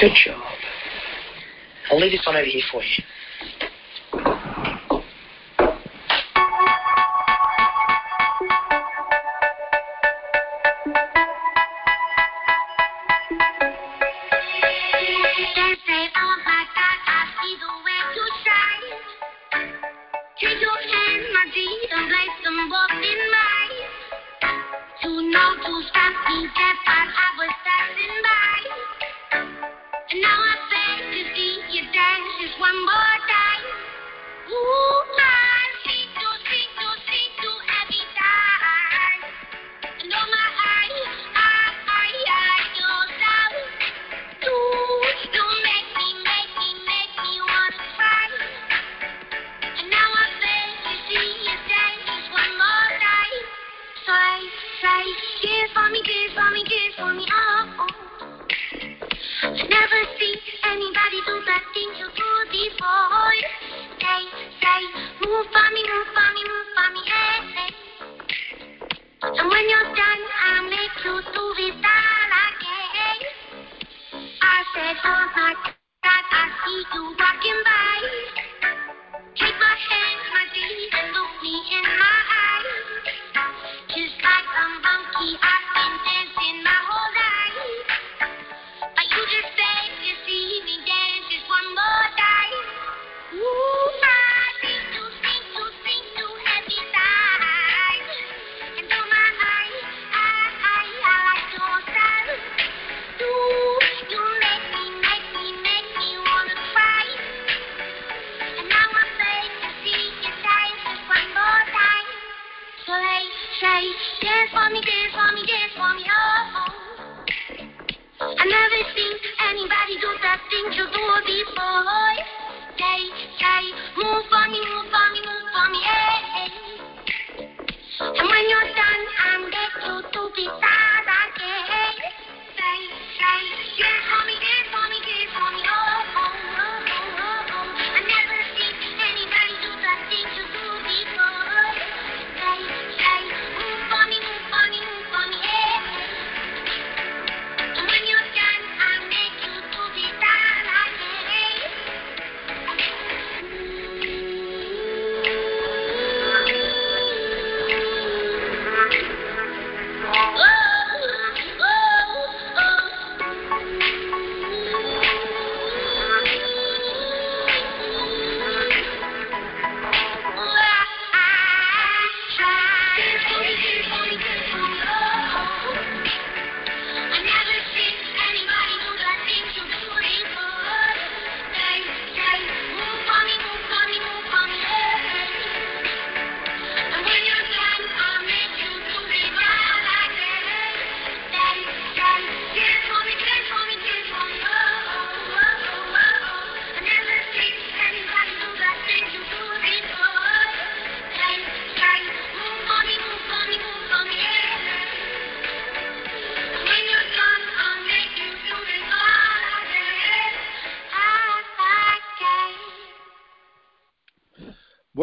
Good job. I'll leave this one over here for you.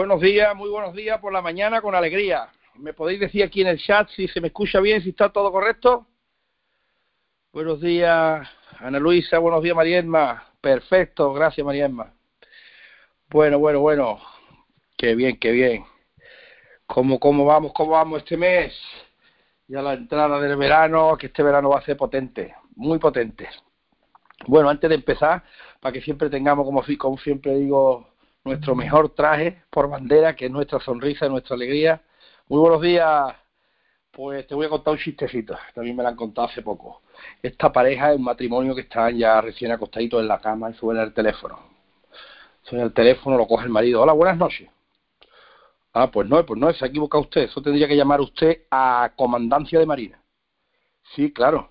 Buenos días, muy buenos días por la mañana con alegría. ¿Me podéis decir aquí en el chat si se me escucha bien, si está todo correcto? Buenos días, Ana Luisa, buenos días, Marielma. Perfecto, gracias, Marielma. Bueno, bueno, bueno. Qué bien, qué bien. ¿Cómo, cómo vamos, cómo vamos este mes? Ya la entrada del verano, que este verano va a ser potente, muy potente. Bueno, antes de empezar, para que siempre tengamos, como, como siempre digo, nuestro mejor traje por bandera, que es nuestra sonrisa, nuestra alegría. Muy buenos días. Pues te voy a contar un chistecito. También me lo han contado hace poco. Esta pareja es un matrimonio que están ya recién acostaditos en la cama y suena el teléfono. Suena el teléfono, lo coge el marido. Hola, buenas noches. Ah, pues no, pues no, se ha equivocado usted. Eso tendría que llamar usted a Comandancia de Marina. Sí, claro.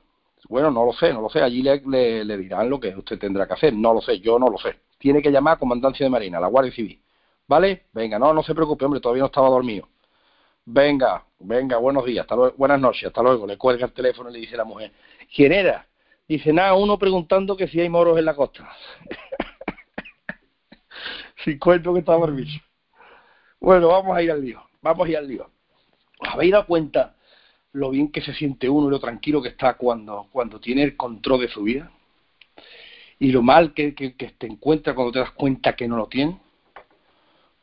Bueno, no lo sé, no lo sé. Allí le, le, dirán lo que usted tendrá que hacer. No lo sé, yo no lo sé. Tiene que llamar a Comandancia de Marina, la Guardia Civil. ¿Vale? Venga, no, no se preocupe, hombre, todavía no estaba dormido. Venga, venga, buenos días, hasta luego, buenas noches, hasta luego. Le cuelga el teléfono y le dice la mujer. ¿Quién era? Dice, nada, uno preguntando que si hay moros en la costa. si cuento que está dormido. Bueno, vamos a ir al lío, vamos a ir al lío. ¿Os habéis dado cuenta lo bien que se siente uno y lo tranquilo que está cuando, cuando tiene el control de su vida? Y lo mal que, te encuentra cuando te das cuenta que no lo tiene.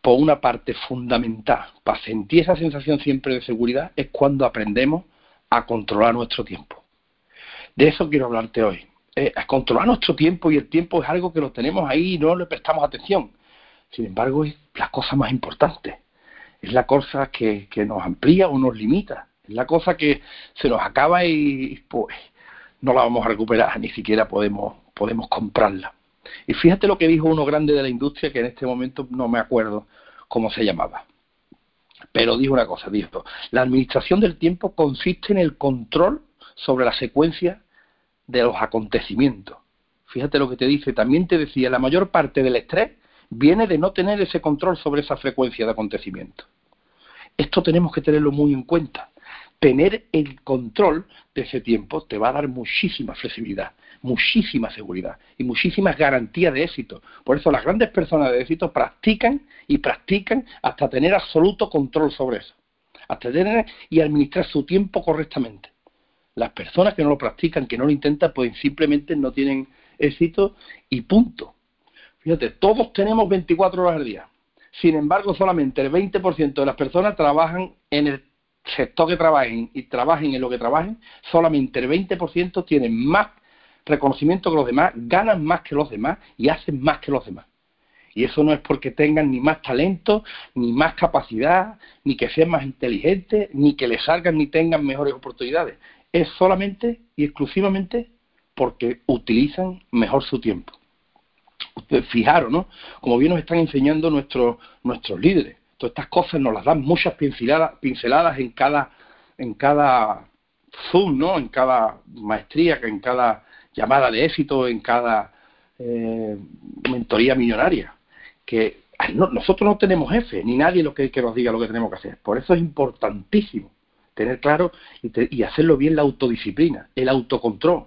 Por una parte fundamental para sentir esa sensación siempre de seguridad es cuando aprendemos a controlar nuestro tiempo. De eso quiero hablarte hoy. Eh, controlar nuestro tiempo y el tiempo es algo que lo tenemos ahí y no le prestamos atención. Sin embargo, es la cosa más importante. Es la cosa que, que nos amplía o nos limita. Es la cosa que se nos acaba y pues no la vamos a recuperar, ni siquiera podemos, podemos comprarla. Y fíjate lo que dijo uno grande de la industria, que en este momento no me acuerdo cómo se llamaba. Pero dijo una cosa, dijo, la administración del tiempo consiste en el control sobre la secuencia de los acontecimientos. Fíjate lo que te dice, también te decía, la mayor parte del estrés viene de no tener ese control sobre esa frecuencia de acontecimientos. Esto tenemos que tenerlo muy en cuenta. Tener el control de ese tiempo te va a dar muchísima flexibilidad, muchísima seguridad y muchísimas garantías de éxito. Por eso las grandes personas de éxito practican y practican hasta tener absoluto control sobre eso, hasta tener y administrar su tiempo correctamente. Las personas que no lo practican, que no lo intentan, pues simplemente no tienen éxito y punto. Fíjate, todos tenemos 24 horas al día. Sin embargo, solamente el 20% de las personas trabajan en el sector que trabajen y trabajen en lo que trabajen, solamente el 20% tienen más reconocimiento que los demás, ganan más que los demás y hacen más que los demás. Y eso no es porque tengan ni más talento, ni más capacidad, ni que sean más inteligentes, ni que les salgan ni tengan mejores oportunidades es solamente y exclusivamente porque utilizan mejor su tiempo. Ustedes fijaron, ¿no? Como bien nos están enseñando nuestros, nuestros líderes. Todas estas cosas nos las dan muchas pinceladas, pinceladas en cada, en cada Zoom, ¿no? En cada maestría, en cada llamada de éxito, en cada eh, mentoría millonaria. Que nosotros no tenemos jefe, ni nadie lo que, nos diga lo que tenemos que hacer. Por eso es importantísimo tener claro y, hacerlo bien la autodisciplina, el autocontrol.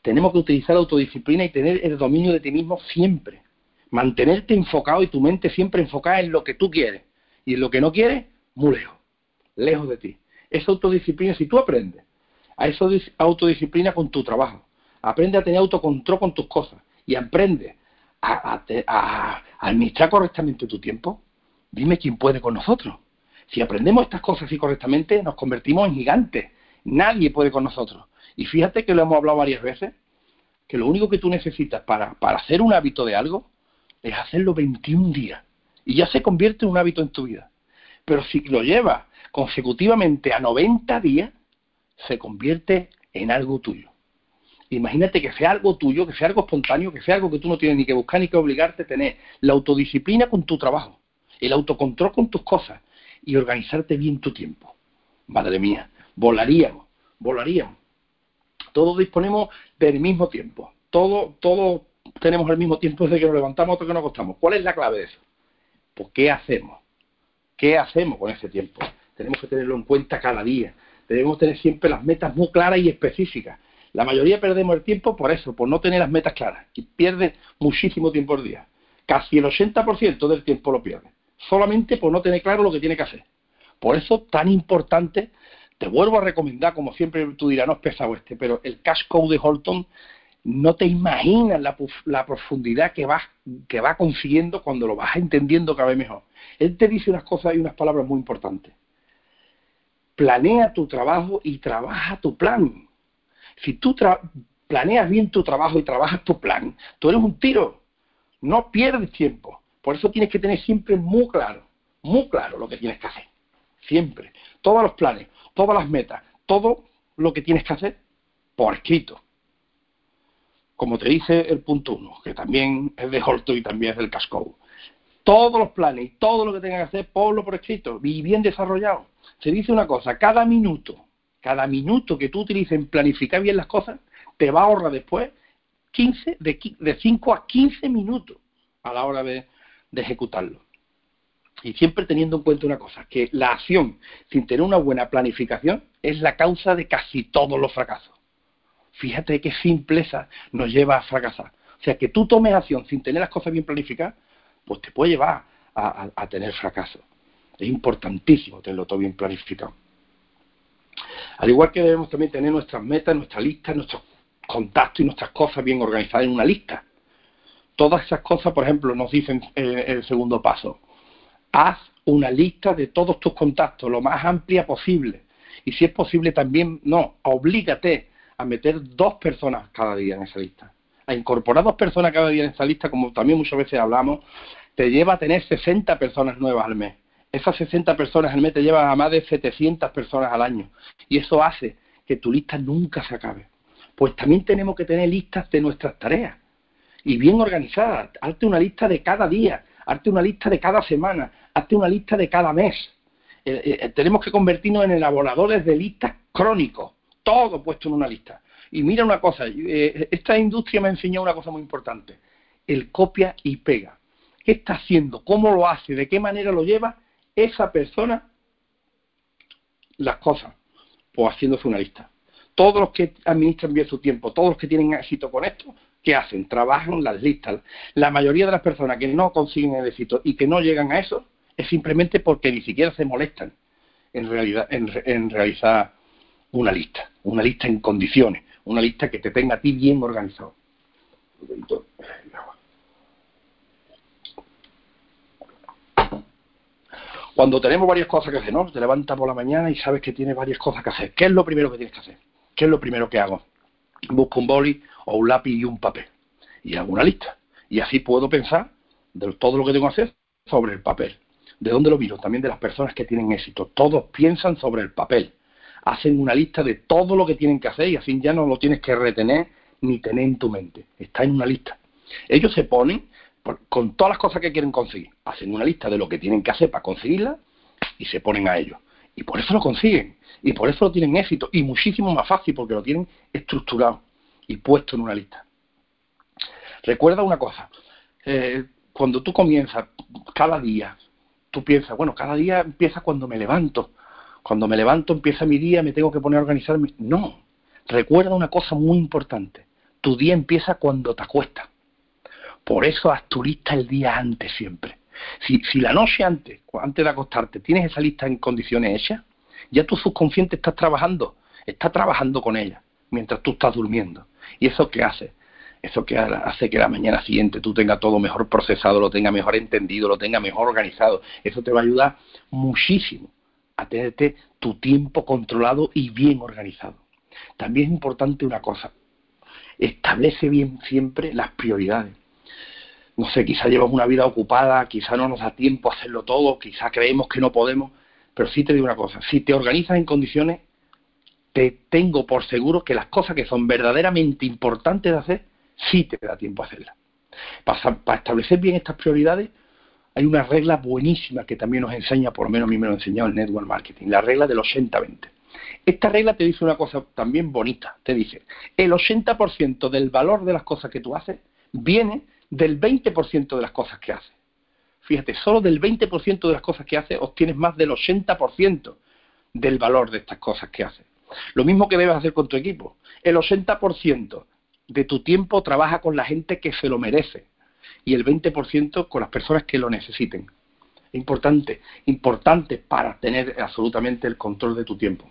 Tenemos que utilizar la autodisciplina y tener el dominio de ti mismo siempre. Mantenerte enfocado y tu mente siempre enfocada en lo que tú quieres. Y en lo que no quieres, muy lejos, lejos de ti. Esa autodisciplina, si tú aprendes a esa autodisciplina con tu trabajo, aprende a tener autocontrol con tus cosas y aprende a administrar correctamente tu tiempo, dime quién puede con nosotros. Si aprendemos estas cosas así correctamente, nos convertimos en gigantes. Nadie puede con nosotros. Y fíjate que lo hemos hablado varias veces, que lo único que tú necesitas para, para hacer un hábito de algo es hacerlo 21 días. Y ya se convierte en un hábito en tu vida. Pero si lo llevas consecutivamente a 90 días, se convierte en algo tuyo. Imagínate que sea algo tuyo, que sea algo espontáneo, que sea algo que tú no tienes ni que buscar ni que obligarte a tener. La autodisciplina con tu trabajo, el autocontrol con tus cosas, y organizarte bien tu tiempo. Madre mía, volaríamos, volaríamos. Todos disponemos del mismo tiempo. Todos todo tenemos el mismo tiempo desde que nos levantamos hasta que nos acostamos. ¿Cuál es la clave de eso? Pues, ¿qué hacemos? ¿Qué hacemos con ese tiempo? Tenemos que tenerlo en cuenta cada día. Debemos tener siempre las metas muy claras y específicas. La mayoría perdemos el tiempo por eso, por no tener las metas claras. Y pierde muchísimo tiempo al día. Casi el 80% del tiempo lo pierde solamente por no tener claro lo que tiene que hacer. Por eso tan importante, te vuelvo a recomendar, como siempre tú dirás, no es pesado este, pero el Cash Code de Holton, no te imaginas la, profundidad que vas, que va consiguiendo cuando lo vas entendiendo cada vez mejor. Él te dice unas cosas y unas palabras muy importantes. Planea tu trabajo y trabaja tu plan. Si tú planeas bien tu trabajo y trabajas tu plan, tú eres un tiro. No pierdes tiempo. Por eso tienes que tener siempre muy claro, muy claro lo que tienes que hacer. Siempre. Todos los planes, todas las metas, todo lo que tienes que hacer por escrito. Como te dice el punto uno, que también es de Holto y también es del Casco. Todos los planes y todo lo que tengas que hacer, ponlo por escrito y bien desarrollado. Se dice una cosa, cada minuto, cada minuto que tú utilices en planificar bien las cosas, te va a ahorrar después 15, de, de 5 a 15 minutos a la hora de, de ejecutarlo. Y siempre teniendo en cuenta una cosa, que la acción sin tener una buena planificación es la causa de casi todos los fracasos. Fíjate qué simpleza nos lleva a fracasar. O sea, que tú tomes acción sin tener las cosas bien planificadas, pues te puede llevar a, tener fracaso. Es importantísimo tenerlo todo bien planificado. Al igual que debemos también tener nuestras metas, nuestra lista, nuestros contactos y nuestras cosas bien organizadas en una lista. Todas esas cosas, por ejemplo, nos dicen eh, el segundo paso. Haz una lista de todos tus contactos, lo más amplia posible. Y si es posible también, no, oblígate a meter dos personas cada día en esa lista. A incorporar dos personas cada día en esa lista, como también muchas veces hablamos, te lleva a tener 60 personas nuevas al mes. Esas 60 personas al mes te llevan a más de 700 personas al año. Y eso hace que tu lista nunca se acabe. Pues también tenemos que tener listas de nuestras tareas. Y bien organizadas. Hazte una lista de cada día. Hazte una lista de cada semana. Hazte una lista de cada mes. Eh, eh, tenemos que convertirnos en elaboradores de listas crónicos todo puesto en una lista. Y mira una cosa, eh, esta industria me ha enseñado una cosa muy importante, el copia y pega. ¿Qué está haciendo? ¿Cómo lo hace? ¿De qué manera lo lleva esa persona las cosas? Pues haciéndose una lista. Todos los que administran bien su tiempo, todos los que tienen éxito con esto, ¿qué hacen? Trabajan las listas. La mayoría de las personas que no consiguen el éxito y que no llegan a eso es simplemente porque ni siquiera se molestan en, realizar una lista, una lista en condiciones, una lista que te tenga a ti bien organizado. Cuando tenemos varias cosas que hacer, ¿no? Te levantas por la mañana y sabes que tienes varias cosas que hacer. ¿Qué es lo primero que tienes que hacer? ¿Qué es lo primero que hago? Busco un boli o un lápiz y un papel y hago una lista. Y así puedo pensar de todo lo que tengo que hacer sobre el papel. ¿De dónde lo miro? También de las personas que tienen éxito. Todos piensan sobre el papel hacen una lista de todo lo que tienen que hacer y así ya no lo tienes que retener ni tener en tu mente. Está en una lista. Ellos se ponen con todas las cosas que quieren conseguir. Hacen una lista de lo que tienen que hacer para conseguirla y se ponen a ello. Y por eso lo consiguen. Y por eso lo tienen éxito. Y muchísimo más fácil porque lo tienen estructurado y puesto en una lista. Recuerda una cosa. Eh, cuando tú comienzas cada día, tú piensas, bueno, cada día empieza cuando me levanto cuando me levanto, empieza mi día, me tengo que poner a organizarme. No, recuerda una cosa muy importante. Tu día empieza cuando te acuestas. Por eso haz tu lista el día antes siempre. Si, si la noche antes, antes de acostarte, tienes esa lista en condiciones hechas, ya tu subconsciente está trabajando, está trabajando con ella mientras tú estás durmiendo. ¿Y eso qué hace? Eso que hace que la mañana siguiente tú tengas todo mejor procesado, lo tengas mejor entendido, lo tengas mejor organizado. Eso te va a ayudar muchísimo a tenerte tu tiempo controlado y bien organizado. También es importante una cosa, establece bien siempre las prioridades. No sé, quizá llevamos una vida ocupada, quizá no nos da tiempo a hacerlo todo, quizá creemos que no podemos, pero sí te digo una cosa, si te organizas en condiciones, te tengo por seguro que las cosas que son verdaderamente importantes de hacer, sí te da tiempo a hacerlas. Para, establecer bien estas prioridades, hay una regla buenísima que también nos enseña, por lo menos a mí me lo enseñado el Network Marketing, la regla del 80-20. Esta regla te dice una cosa también bonita, te dice, el 80% del valor de las cosas que tú haces viene del 20% de las cosas que haces. Fíjate, solo del 20% de las cosas que haces obtienes más del 80% del valor de estas cosas que haces. Lo mismo que debes hacer con tu equipo. El 80% de tu tiempo trabaja con la gente que se lo merece, y el 20% con las personas que lo necesiten. Importante, importante para tener absolutamente el control de tu tiempo.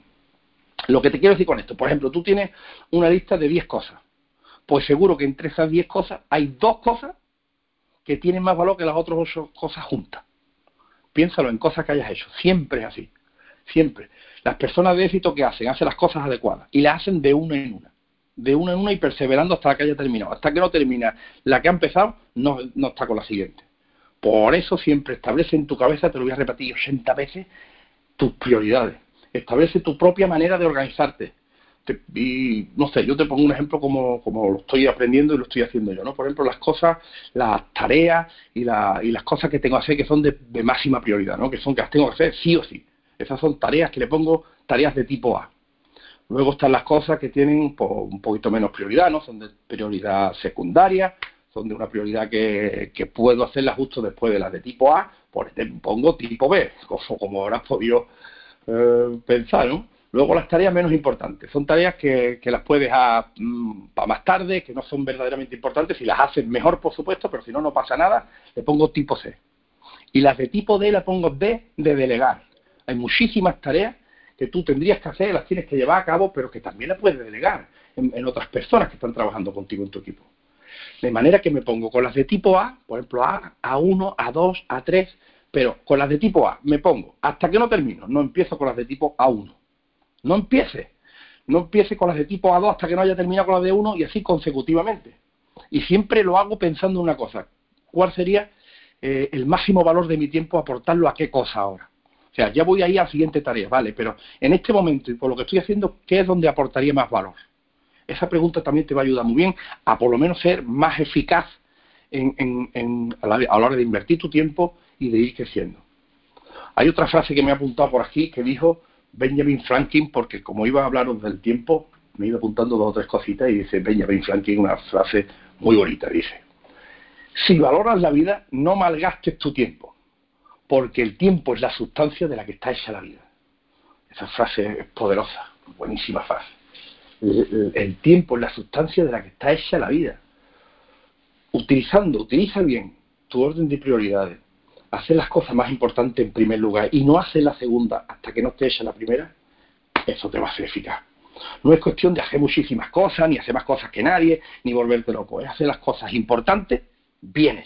Lo que te quiero decir con esto, por ejemplo, tú tienes una lista de 10 cosas. Pues seguro que entre esas 10 cosas hay dos cosas que tienen más valor que las otras ocho cosas juntas. Piénsalo en cosas que hayas hecho. Siempre es así. Siempre. Las personas de éxito que hacen, hacen las cosas adecuadas y las hacen de una en una de una en una y perseverando hasta que haya terminado. Hasta que no termina la que ha empezado, no, no está con la siguiente. Por eso siempre establece en tu cabeza, te lo voy a repetir 80 veces, tus prioridades. Establece tu propia manera de organizarte. Y no sé, yo te pongo un ejemplo como, como lo estoy aprendiendo y lo estoy haciendo yo, ¿no? Por ejemplo, las cosas, las tareas y, la, y las cosas que tengo que hacer que son de, máxima prioridad, ¿no? Que son que las tengo que hacer sí o sí. Esas son tareas que le pongo tareas de tipo A Luego están las cosas que tienen pues, un poquito menos prioridad, ¿no? Son de prioridad secundaria, son de una prioridad que, puedo hacerlas justo después de las de tipo A, por pongo tipo B, como, como habrás podido eh, pensar, ¿no? Luego las tareas menos importantes, son tareas que, las puedes dejar mm, para más tarde, que no son verdaderamente importantes, si las haces mejor, por supuesto, pero si no, no pasa nada, le pongo tipo C. Y las de tipo D las pongo D de delegar. Hay muchísimas tareas que tú tendrías que hacer, las tienes que llevar a cabo, pero que también las puedes delegar en, otras personas que están trabajando contigo en tu equipo. De manera que me pongo con las de tipo A, por ejemplo, A, A1, A2, A3, pero con las de tipo A me pongo hasta que no termino, no empiezo con las de tipo A1. No empiece. No empiece con las de tipo A2 hasta que no haya terminado con las de 1 y así consecutivamente. Y siempre lo hago pensando en una cosa. ¿Cuál sería eh, el máximo valor de mi tiempo aportarlo a qué cosa ahora? O sea, ya voy ahí a la siguiente tarea, ¿vale? Pero en este momento y por lo que estoy haciendo, ¿qué es donde aportaría más valor? Esa pregunta también te va a ayudar muy bien a por lo menos ser más eficaz a, la, hora de invertir tu tiempo y de ir creciendo. Hay otra frase que me ha apuntado por aquí que dijo Benjamin Franklin, porque como iba a hablaros del tiempo, me iba apuntando dos o tres cositas y dice Benjamin Franklin una frase muy bonita, dice, si valoras la vida, no malgastes tu tiempo porque el tiempo es la sustancia de la que está hecha la vida. Esa frase es poderosa, buenísima frase. El, tiempo es la sustancia de la que está hecha la vida. Utilizando, utiliza bien tu orden de prioridades, hacer las cosas más importantes en primer lugar y no hacer la segunda hasta que no esté hecha la primera, eso te va a ser eficaz. No es cuestión de hacer muchísimas cosas, ni hacer más cosas que nadie, ni volverte loco. Es hacer las cosas importantes bien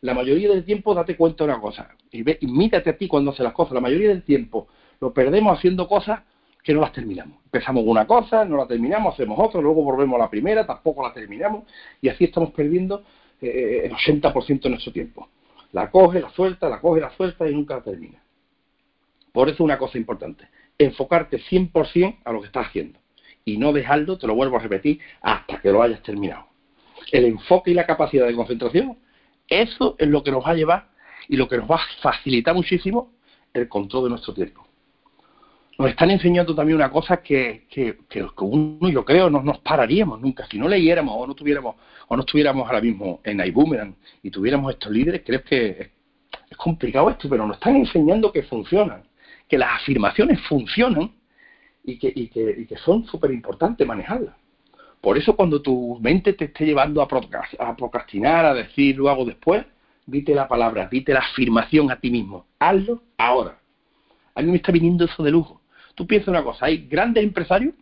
la mayoría del tiempo date cuenta de una cosa, y, ve, a ti cuando haces las cosas, la mayoría del tiempo lo perdemos haciendo cosas que no las terminamos. Empezamos una cosa, no la terminamos, hacemos otra, luego volvemos a la primera, tampoco la terminamos, y así estamos perdiendo eh, el 80% de nuestro tiempo. La coge, la suelta, la coge, la suelta y nunca termina. Por eso una cosa importante, enfocarte 100% a lo que estás haciendo y no dejarlo, te lo vuelvo a repetir, hasta que lo hayas terminado. El enfoque y la capacidad de concentración eso es lo que nos va a llevar y lo que nos va a facilitar muchísimo el control de nuestro tiempo. Nos están enseñando también una cosa que, que, que uno, yo creo, no nos pararíamos nunca. Si no leyéramos o no tuviéramos o no estuviéramos ahora mismo en iBoomerang y tuviéramos estos líderes, creo que es complicado esto, pero nos están enseñando que funcionan, que las afirmaciones funcionan y que, y que, y que son súper importantes manejarlas. Por eso cuando tu mente te esté llevando a procrastinar, a decir lo hago después, dite la palabra, dite la afirmación a ti mismo. Hazlo ahora. A mí me está viniendo eso de lujo. Tú piensas una cosa, hay grandes empresarios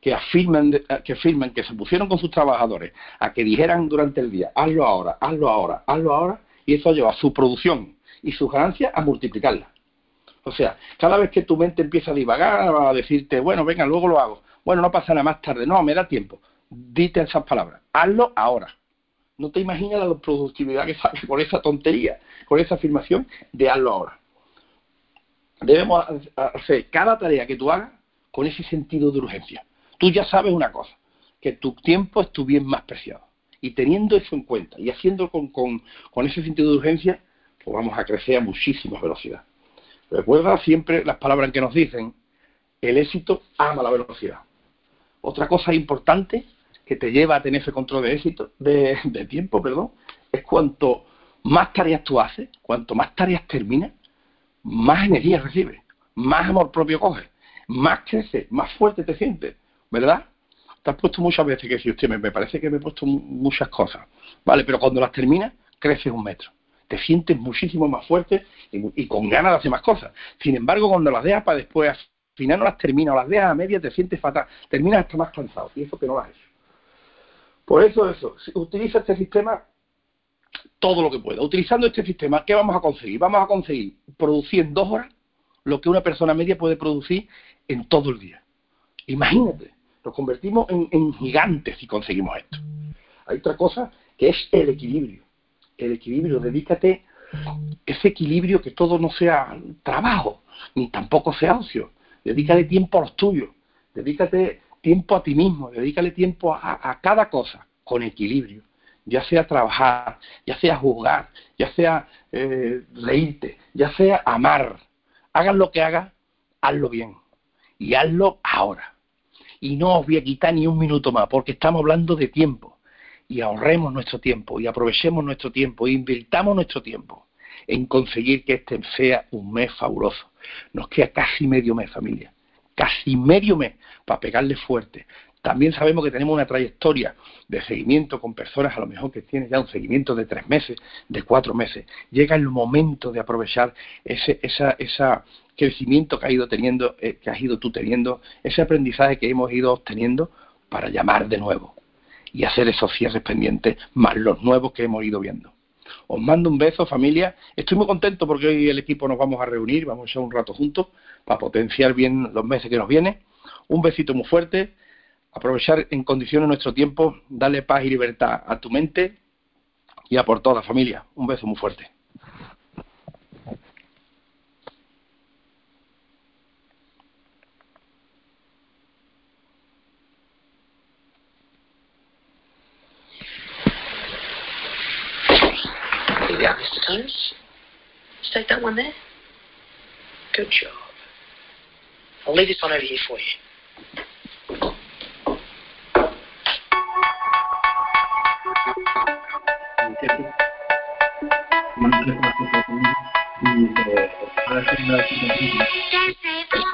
que afirman, que afirman que se pusieron con sus trabajadores a que dijeran durante el día, hazlo ahora, hazlo ahora, hazlo ahora, y eso lleva su producción y sus ganancias a multiplicarla. O sea, cada vez que tu mente empieza a divagar, a decirte, bueno, venga, luego lo hago, bueno, no pasa nada más tarde. No, me da tiempo. Dite esas palabras. Hazlo ahora. No te imaginas la productividad que sale con esa tontería, con esa afirmación de hazlo ahora. Debemos hacer cada tarea que tú hagas con ese sentido de urgencia. Tú ya sabes una cosa, que tu tiempo es tu bien más preciado. Y teniendo eso en cuenta y haciendo con, ese sentido de urgencia, pues vamos a crecer a muchísima velocidad. Recuerda siempre las palabras que nos dicen, el éxito ama la velocidad. Otra cosa importante que te lleva a tener ese control de éxito, de, tiempo, perdón, es cuanto más tareas tú haces, cuanto más tareas terminas, más energía recibes, más amor propio coges, más creces, más fuerte te sientes, ¿verdad? Te has puesto muchas veces que si usted me, parece que me he puesto muchas cosas, ¿vale? Pero cuando las terminas, creces un metro. Te sientes muchísimo más fuerte y, con ganas de hacer más cosas. Sin embargo, cuando las dejas para después al final no las termina o las dejas a media, te sientes fatal, terminas hasta más cansado, y eso que no lo has hecho. Por eso, eso, utiliza este sistema todo lo que pueda. Utilizando este sistema, ¿qué vamos a conseguir? Vamos a conseguir producir en dos horas lo que una persona media puede producir en todo el día. Imagínate, nos convertimos en, gigantes si conseguimos esto. Hay otra cosa que es el equilibrio. El equilibrio, dedícate ese equilibrio que todo no sea trabajo, ni tampoco sea ocio dedícale tiempo a los tuyos, dedícate tiempo a ti mismo, dedícale tiempo a, cada cosa con equilibrio, ya sea trabajar, ya sea jugar, ya sea eh, reírte, ya sea amar. Hagan lo que hagas, hazlo bien. Y hazlo ahora. Y no os voy a quitar ni un minuto más, porque estamos hablando de tiempo. Y ahorremos nuestro tiempo, y aprovechemos nuestro tiempo, e invirtamos nuestro tiempo en conseguir que este sea un mes fabuloso. Nos queda casi medio mes, familia. Casi medio mes para pegarle fuerte. También sabemos que tenemos una trayectoria de seguimiento con personas a lo mejor que tienen ya un seguimiento de tres meses, de cuatro meses. Llega el momento de aprovechar ese crecimiento que has ido teniendo, eh, que has ido tú teniendo, ese aprendizaje que hemos ido obteniendo para llamar de nuevo y hacer esos cierres pendientes más los nuevos que hemos ido viendo. Os mando un beso, familia. Estoy muy contento porque hoy el equipo nos vamos a reunir, vamos a echar un rato juntos para potenciar bien los meses que nos vienen. Un besito muy fuerte. Aprovechar en condiciones nuestro tiempo, darle paz y libertad a tu mente y a por toda familia. Un beso muy fuerte. Good job. I'll leave this one over here for you. Thank you.